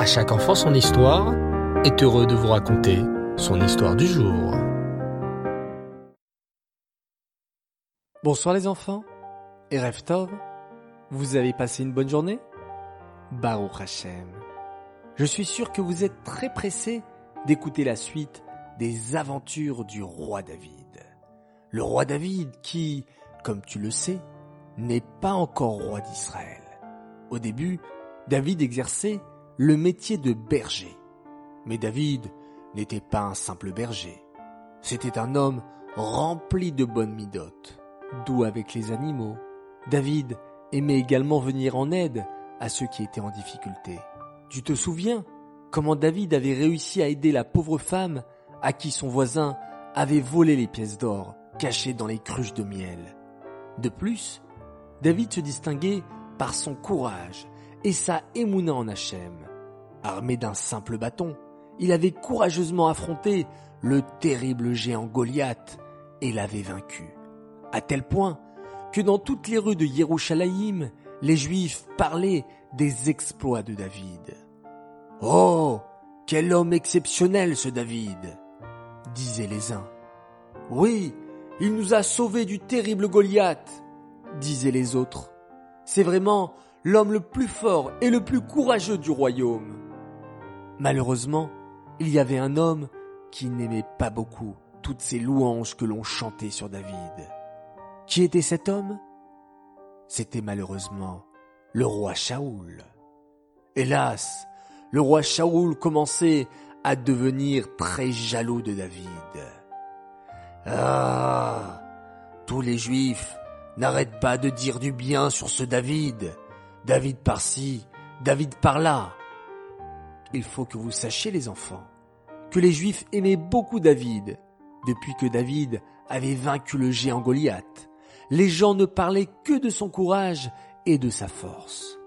À chaque enfant son histoire est heureux de vous raconter son histoire du jour. Bonsoir les enfants et Reftov, vous avez passé une bonne journée? Baruch Hashem. Je suis sûr que vous êtes très pressés d'écouter la suite des aventures du roi David. Le roi David qui, comme tu le sais, n'est pas encore roi d'Israël. Au début, David exerçait le métier de berger. Mais David n'était pas un simple berger. C'était un homme rempli de bonnes midotes, doux avec les animaux. David aimait également venir en aide à ceux qui étaient en difficulté. Tu te souviens comment David avait réussi à aider la pauvre femme à qui son voisin avait volé les pièces d'or cachées dans les cruches de miel? De plus, David se distinguait par son courage et sa émouna en Hachem. Armé d'un simple bâton, il avait courageusement affronté le terrible géant Goliath et l'avait vaincu. À tel point que dans toutes les rues de Yerushalayim, les Juifs parlaient des exploits de David. Oh, quel homme exceptionnel ce David, disaient les uns. Oui, il nous a sauvés du terrible Goliath, disaient les autres. C'est vraiment l'homme le plus fort et le plus courageux du royaume. Malheureusement, il y avait un homme qui n'aimait pas beaucoup toutes ces louanges que l'on chantait sur David. Qui était cet homme? C'était malheureusement le roi Shaoul. Hélas, le roi Shaoul commençait à devenir très jaloux de David. Ah, tous les juifs n'arrêtent pas de dire du bien sur ce David. David par-ci, David par-là il faut que vous sachiez les enfants, que les Juifs aimaient beaucoup David. Depuis que David avait vaincu le géant Goliath, les gens ne parlaient que de son courage et de sa force.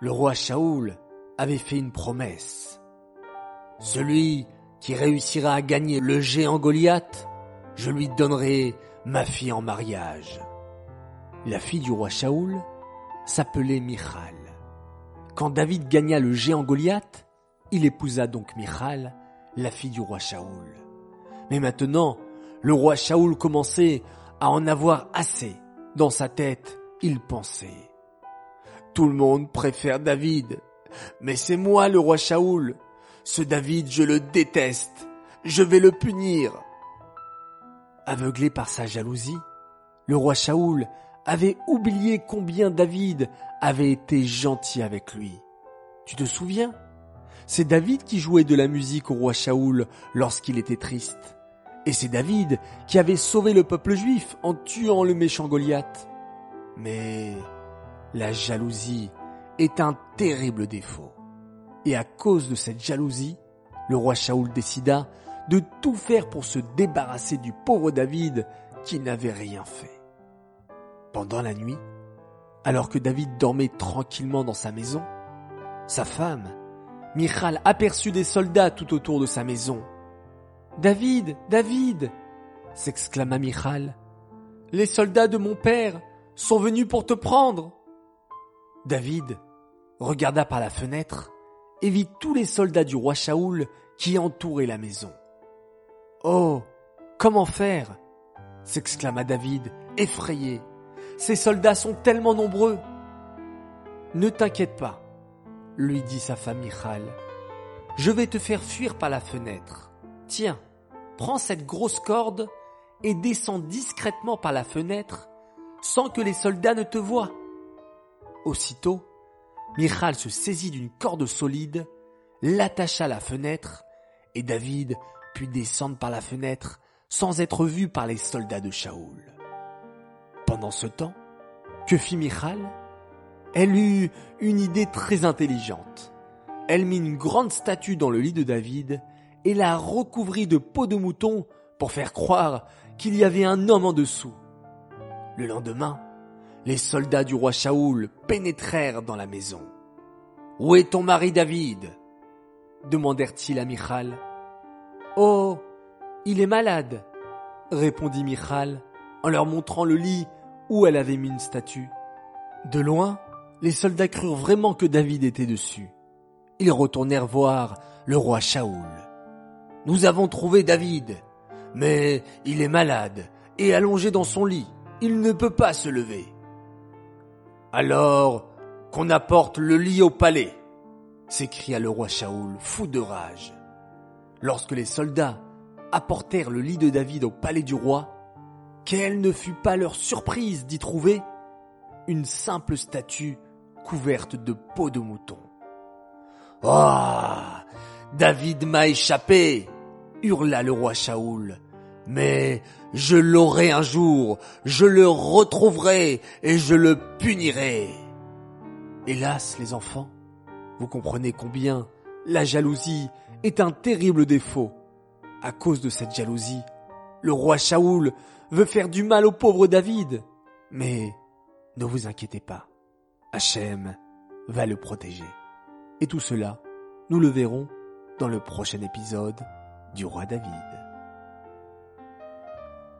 Le roi Shaoul avait fait une promesse. Celui qui réussira à gagner le géant Goliath, je lui donnerai ma fille en mariage. La fille du roi Shaoul s'appelait Michal. Quand David gagna le géant Goliath, il épousa donc Michal, la fille du roi Shaoul. Mais maintenant, le roi Shaoul commençait à en avoir assez. Dans sa tête, il pensait. Tout le monde préfère David. Mais c'est moi le roi Shaoul. Ce David, je le déteste. Je vais le punir. Aveuglé par sa jalousie, le roi Shaoul avait oublié combien David avait été gentil avec lui. Tu te souviens? C'est David qui jouait de la musique au roi Shaoul lorsqu'il était triste. Et c'est David qui avait sauvé le peuple juif en tuant le méchant Goliath. Mais la jalousie est un terrible défaut. Et à cause de cette jalousie, le roi Shaoul décida de tout faire pour se débarrasser du pauvre David qui n'avait rien fait. Pendant la nuit, alors que David dormait tranquillement dans sa maison, sa femme, Michal aperçut des soldats tout autour de sa maison. David, David s'exclama Michal. Les soldats de mon père sont venus pour te prendre. David regarda par la fenêtre et vit tous les soldats du roi Shaoul qui entouraient la maison. Oh, comment faire s'exclama David, effrayé. Ces soldats sont tellement nombreux. Ne t'inquiète pas, lui dit sa femme Michal. Je vais te faire fuir par la fenêtre. Tiens, prends cette grosse corde et descends discrètement par la fenêtre sans que les soldats ne te voient. Aussitôt, Michal se saisit d'une corde solide, l'attacha à la fenêtre, et David put descendre par la fenêtre sans être vu par les soldats de Shaoul. Pendant ce temps, que fit Michal? Elle eut une idée très intelligente. Elle mit une grande statue dans le lit de David et la recouvrit de peau de mouton pour faire croire qu'il y avait un homme en dessous. Le lendemain, les soldats du roi Shaoul pénétrèrent dans la maison. Où est ton mari David? demandèrent-ils à Michal. Oh, il est malade, répondit Michal en leur montrant le lit où elle avait mis une statue. De loin, les soldats crurent vraiment que David était dessus. ils retournèrent voir le roi Shaoul. Nous avons trouvé David, mais il est malade et allongé dans son lit. Il ne peut pas se lever. Alors qu'on apporte le lit au palais, s'écria le roi Shaoul, fou de rage. Lorsque les soldats apportèrent le lit de David au palais du roi, quelle ne fut pas leur surprise d'y trouver une simple statue couverte de peau de mouton. Ah, David m'a échappé, hurla le roi Shaoul. Mais je l'aurai un jour, je le retrouverai et je le punirai. Hélas, les enfants, vous comprenez combien la jalousie est un terrible défaut. À cause de cette jalousie, le roi Shaoul veut faire du mal au pauvre David. Mais ne vous inquiétez pas, Hachem va le protéger. Et tout cela, nous le verrons dans le prochain épisode du roi David.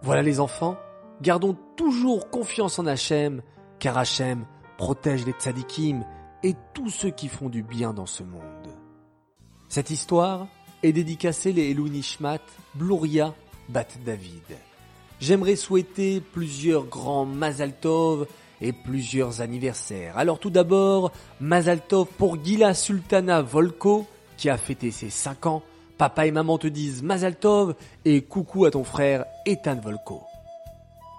Voilà les enfants, gardons toujours confiance en Hachem, car Hachem protège les tzadikim et tous ceux qui font du bien dans ce monde. Cette histoire est dédicacée les Elou Nishmat, Bluria, Bat David. J'aimerais souhaiter plusieurs grands Mazal Tov et plusieurs anniversaires. Alors tout d'abord, Mazal Tov pour Gila Sultana Volko, qui a fêté ses 5 ans. Papa et maman te disent Mazal Tov et coucou à ton frère Ethan Volko.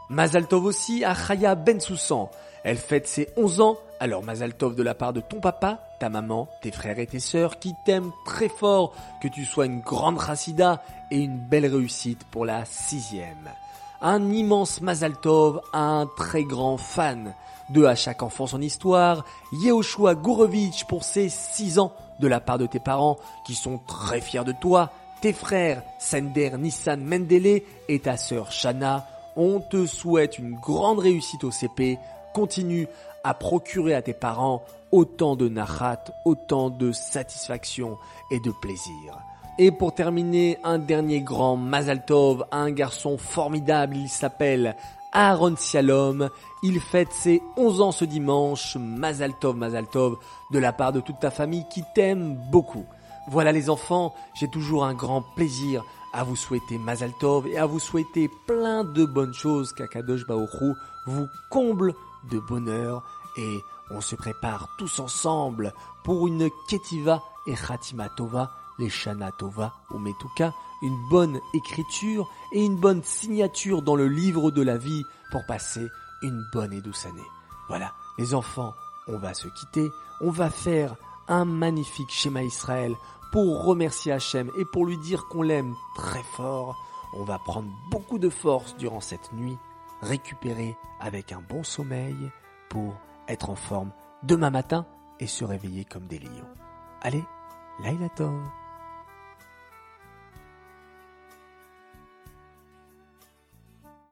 Mazal Tov aussi à Chaya Ben Soussan. Elle fête ses 11 ans, alors Mazal Tov de la part de ton papa, ta maman, tes frères et tes sœurs qui t'aiment très fort, que tu sois une grande racida et une belle réussite pour la sixième un immense Mazal Tov à un très grand fan. De à chaque enfant son histoire, Yehoshua Gourovitch pour ses 6 ans de la part de tes parents qui sont très fiers de toi, tes frères Sender, Nissan, Mendele et ta sœur Shana. On te souhaite une grande réussite au CP. Continue à procurer à tes parents autant de nachat, autant de satisfaction et de plaisir. Et pour terminer, un dernier grand Mazal Tov, un garçon formidable, il s'appelle Aaron Sialom. Il fête ses 11 ans ce dimanche. Mazal Tov, Mazal Tov, de la part de toute ta famille qui t'aime beaucoup. Voilà les enfants, j'ai toujours un grand plaisir à vous souhaiter Mazal Tov et à vous souhaiter plein de bonnes choses qu'Akadosh Baoru vous comble de bonheur et on se prépare tous ensemble pour une Ketiva et Khatima Tova les Shana Tova ou Metuka, une bonne écriture et une bonne signature dans le livre de la vie pour passer une bonne et douce année. Voilà, les enfants, on va se quitter, on va faire un magnifique schéma Israël pour remercier Hachem et pour lui dire qu'on l'aime très fort. On va prendre beaucoup de force durant cette nuit, récupérer avec un bon sommeil pour être en forme demain matin et se réveiller comme des lions. Allez, Laila